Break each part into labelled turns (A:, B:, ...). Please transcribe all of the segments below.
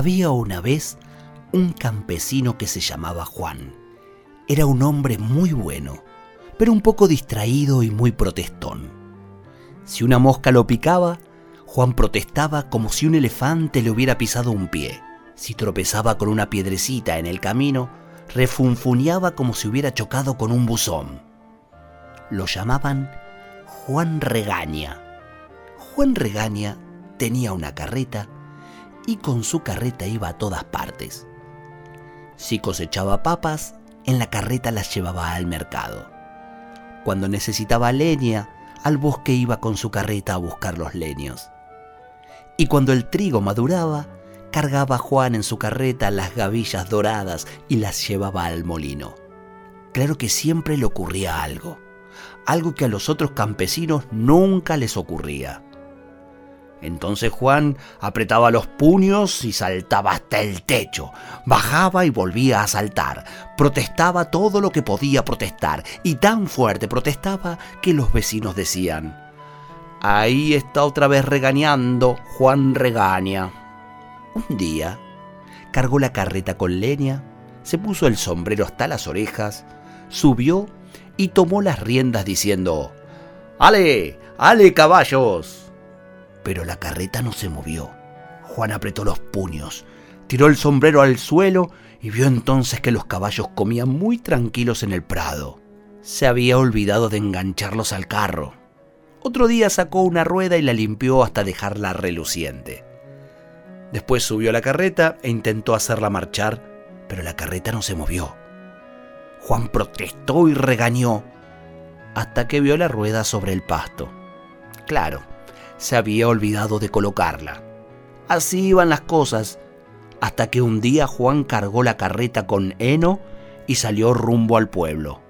A: Había una vez un campesino que se llamaba Juan. Era un hombre muy bueno, pero un poco distraído y muy protestón. Si una mosca lo picaba, Juan protestaba como si un elefante le hubiera pisado un pie. Si tropezaba con una piedrecita en el camino, refunfuñaba como si hubiera chocado con un buzón. Lo llamaban Juan Regaña. Juan Regaña tenía una carreta y con su carreta iba a todas partes. Si cosechaba papas, en la carreta las llevaba al mercado. Cuando necesitaba leña, al bosque iba con su carreta a buscar los leños. Y cuando el trigo maduraba, cargaba Juan en su carreta las gavillas doradas y las llevaba al molino. Claro que siempre le ocurría algo, algo que a los otros campesinos nunca les ocurría. Entonces Juan apretaba los puños y saltaba hasta el techo, bajaba y volvía a saltar, protestaba todo lo que podía protestar y tan fuerte protestaba que los vecinos decían, ahí está otra vez regañando, Juan regaña. Un día cargó la carreta con leña, se puso el sombrero hasta las orejas, subió y tomó las riendas diciendo, ¡Ale! ¡Ale caballos! Pero la carreta no se movió. Juan apretó los puños, tiró el sombrero al suelo y vio entonces que los caballos comían muy tranquilos en el prado. Se había olvidado de engancharlos al carro. Otro día sacó una rueda y la limpió hasta dejarla reluciente. Después subió a la carreta e intentó hacerla marchar, pero la carreta no se movió. Juan protestó y regañó hasta que vio la rueda sobre el pasto. Claro, se había olvidado de colocarla. Así iban las cosas, hasta que un día Juan cargó la carreta con heno y salió rumbo al pueblo.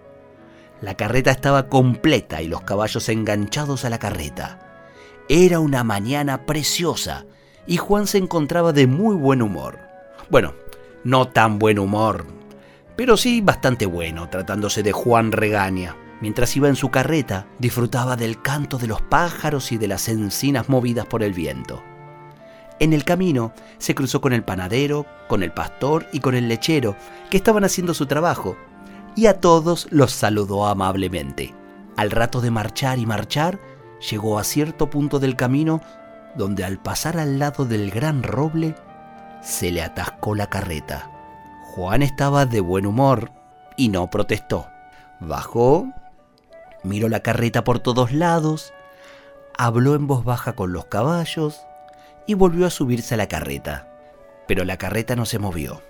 A: La carreta estaba completa y los caballos enganchados a la carreta. Era una mañana preciosa y Juan se encontraba de muy buen humor. Bueno, no tan buen humor, pero sí bastante bueno, tratándose de Juan Regaña. Mientras iba en su carreta, disfrutaba del canto de los pájaros y de las encinas movidas por el viento. En el camino se cruzó con el panadero, con el pastor y con el lechero, que estaban haciendo su trabajo, y a todos los saludó amablemente. Al rato de marchar y marchar, llegó a cierto punto del camino donde al pasar al lado del gran roble, se le atascó la carreta. Juan estaba de buen humor y no protestó. Bajó miró la carreta por todos lados, habló en voz baja con los caballos y volvió a subirse a la carreta. Pero la carreta no se movió.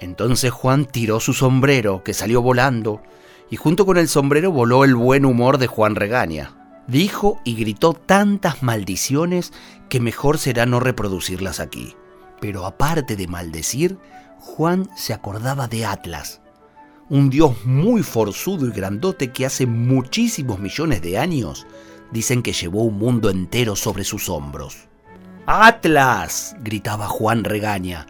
A: Entonces Juan tiró su sombrero, que salió volando, y junto con el sombrero voló el buen humor de Juan Regaña. Dijo y gritó tantas maldiciones que mejor será no reproducirlas aquí. Pero aparte de maldecir, Juan se acordaba de Atlas, un dios muy forzudo y grandote que hace muchísimos millones de años dicen que llevó un mundo entero sobre sus hombros. Atlas, gritaba Juan Regaña,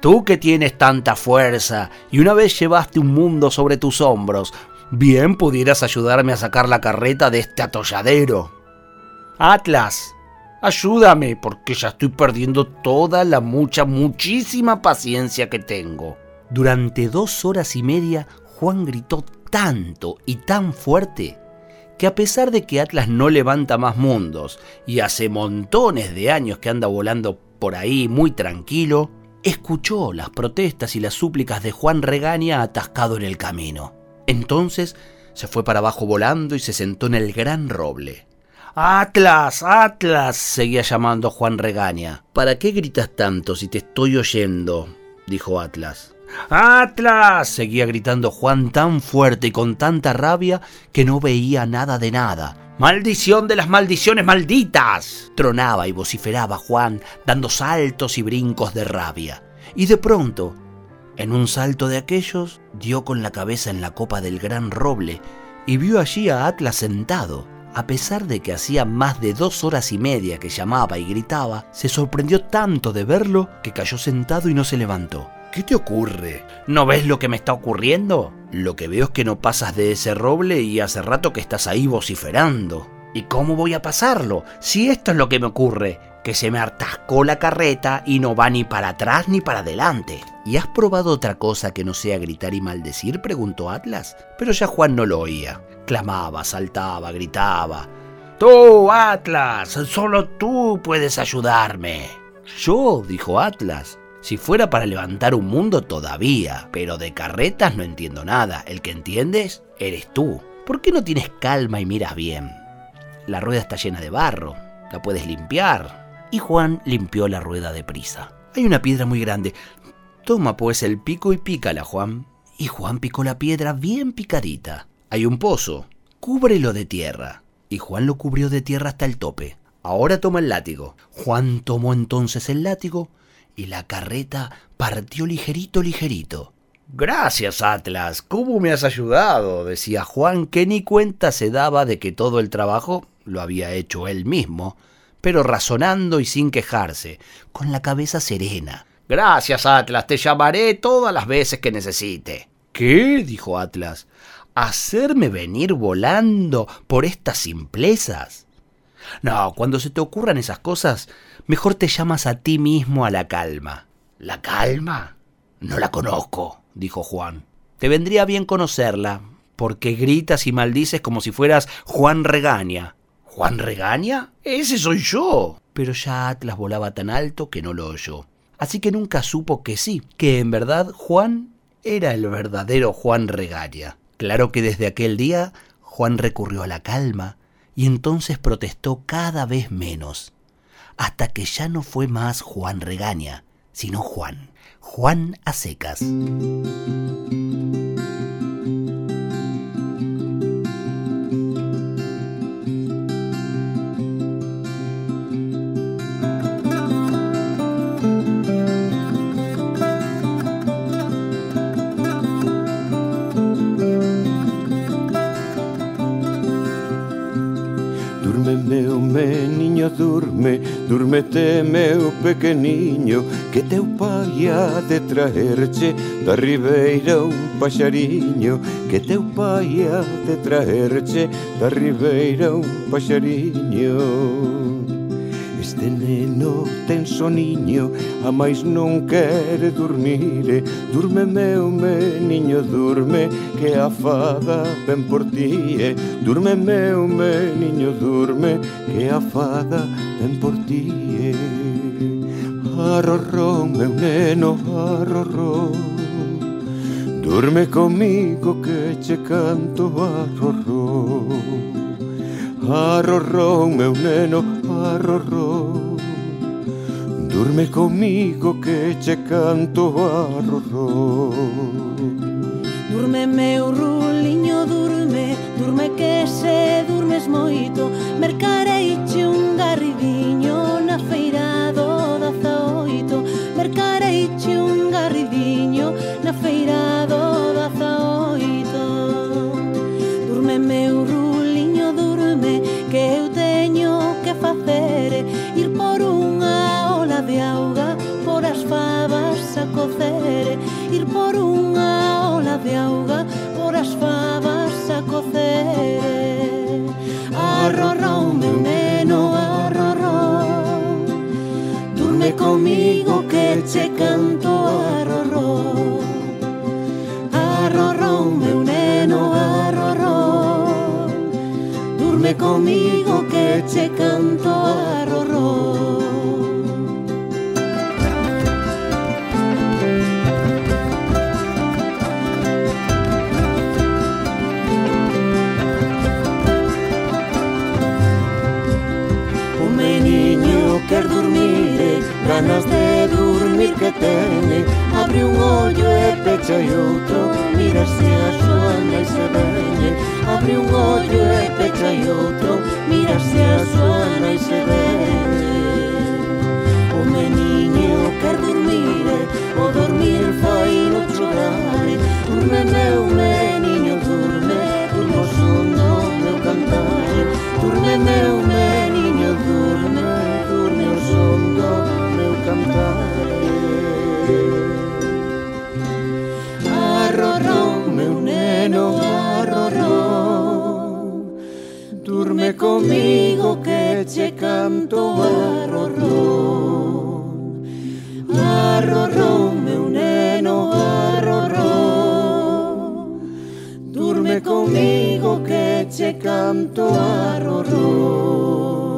A: tú que tienes tanta fuerza y una vez llevaste un mundo sobre tus hombros, bien pudieras ayudarme a sacar la carreta de este atolladero. Atlas, ayúdame porque ya estoy perdiendo toda la mucha, muchísima paciencia que tengo. Durante dos horas y media, Juan gritó tanto y tan fuerte que a pesar de que Atlas no levanta más mundos y hace montones de años que anda volando por ahí muy tranquilo, escuchó las protestas y las súplicas de Juan Regaña atascado en el camino. Entonces se fue para abajo volando y se sentó en el gran roble. Atlas, Atlas, seguía llamando Juan Regaña. ¿Para qué gritas tanto si te estoy oyendo? dijo Atlas. ¡Atlas! seguía gritando Juan tan fuerte y con tanta rabia que no veía nada de nada, ¡Maldición de las maldiciones malditas! Tronaba y vociferaba Juan, dando saltos y brincos de rabia. Y de pronto, en un salto de aquellos, dio con la cabeza en la copa del gran roble y vio allí a Atlas sentado. A pesar de que hacía más de dos horas y media que llamaba y gritaba, se sorprendió tanto de verlo que cayó sentado y no se levantó. ¿Qué te ocurre? ¿No ves lo que me está ocurriendo? Lo que veo es que no pasas de ese roble y hace rato que estás ahí vociferando. ¿Y cómo voy a pasarlo? Si esto es lo que me ocurre, que se me atascó la carreta y no va ni para atrás ni para adelante. ¿Y has probado otra cosa que no sea gritar y maldecir? preguntó Atlas. Pero ya Juan no lo oía. Clamaba, saltaba, gritaba. Tú, Atlas, solo tú puedes ayudarme. Yo, dijo Atlas, si fuera para levantar un mundo todavía, pero de carretas no entiendo nada. El que entiendes eres tú. ¿Por qué no tienes calma y miras bien? La rueda está llena de barro, la puedes limpiar. Y Juan limpió la rueda de prisa. Hay una piedra muy grande. Toma pues el pico y pícala, Juan. Y Juan picó la piedra bien picadita. Hay un pozo. Cúbrelo de tierra. Y Juan lo cubrió de tierra hasta el tope. Ahora toma el látigo. Juan tomó entonces el látigo y la carreta partió ligerito, ligerito. Gracias, Atlas. ¿Cómo me has ayudado? decía Juan, que ni cuenta se daba de que todo el trabajo lo había hecho él mismo, pero razonando y sin quejarse, con la cabeza serena. Gracias, Atlas. Te llamaré todas las veces que necesite. ¿Qué? dijo Atlas. ¿Hacerme venir volando por estas simplezas? No, cuando se te ocurran esas cosas, mejor te llamas a ti mismo a la calma. ¿La calma? No la conozco, dijo Juan. Te vendría bien conocerla, porque gritas y maldices como si fueras Juan Regaña. ¿Juan Regaña? Ese soy yo. Pero ya Atlas volaba tan alto que no lo oyó. Así que nunca supo que sí, que en verdad Juan era el verdadero Juan Regaña. Claro que desde aquel día Juan recurrió a la calma, y entonces protestó cada vez menos, hasta que ya no fue más Juan Regaña, sino Juan, Juan a secas.
B: Durme meu meniño, durme, durmete meu pequeniño Que teu pai ha de traerche da ribeira un paxariño. Que teu pai ha de traerche da ribeira un paxariño. De neno ten soniño, a máis non quere dormir Durme meu meniño, durme, que a fada ven por ti? Durme meu meniño, durme, que a fada ven por ti eh? Arrorró, meu neno, arrorró Durme comigo que che canto arrorró Arrorró, meu neno, arrorró Durme comigo que che canto arrorró
C: Durme meu ruliño, durme, durme que se durmes moito. Mercareiche un garridiño na feira cere Arrorró meu neno, arrorró Durme comigo que che canto arrorró Arrorró meu neno, arrorró Durme comigo que che canto
B: Dime comigo que che canto a rorró